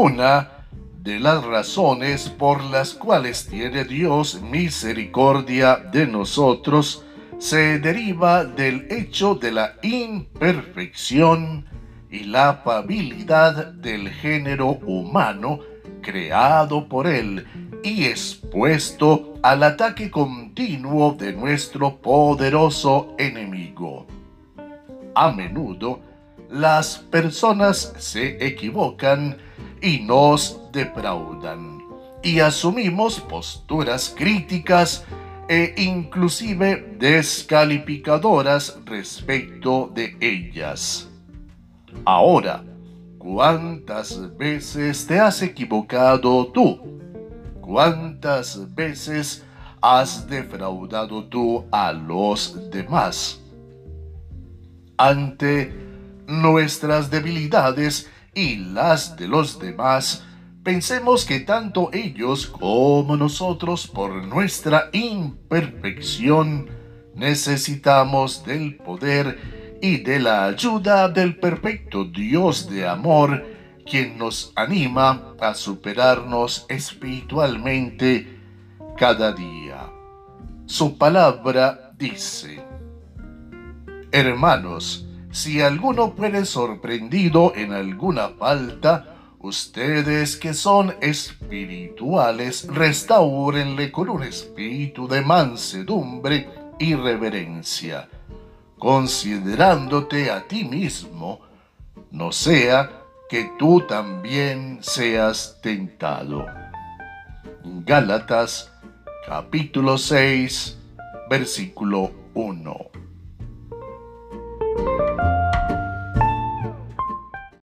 Una de las razones por las cuales tiene Dios misericordia de nosotros se deriva del hecho de la imperfección y la afabilidad del género humano creado por Él y expuesto al ataque continuo de nuestro poderoso enemigo. A menudo, las personas se equivocan y nos defraudan, y asumimos posturas críticas e inclusive descalificadoras respecto de ellas. Ahora, ¿cuántas veces te has equivocado tú? ¿Cuántas veces has defraudado tú a los demás? Ante nuestras debilidades y las de los demás, pensemos que tanto ellos como nosotros, por nuestra imperfección, necesitamos del poder y de la ayuda del perfecto Dios de amor, quien nos anima a superarnos espiritualmente cada día. Su palabra dice, Hermanos, si alguno fuere sorprendido en alguna falta, ustedes que son espirituales, restaurenle con un espíritu de mansedumbre y reverencia, considerándote a ti mismo, no sea que tú también seas tentado. Gálatas capítulo 6, versículo 1.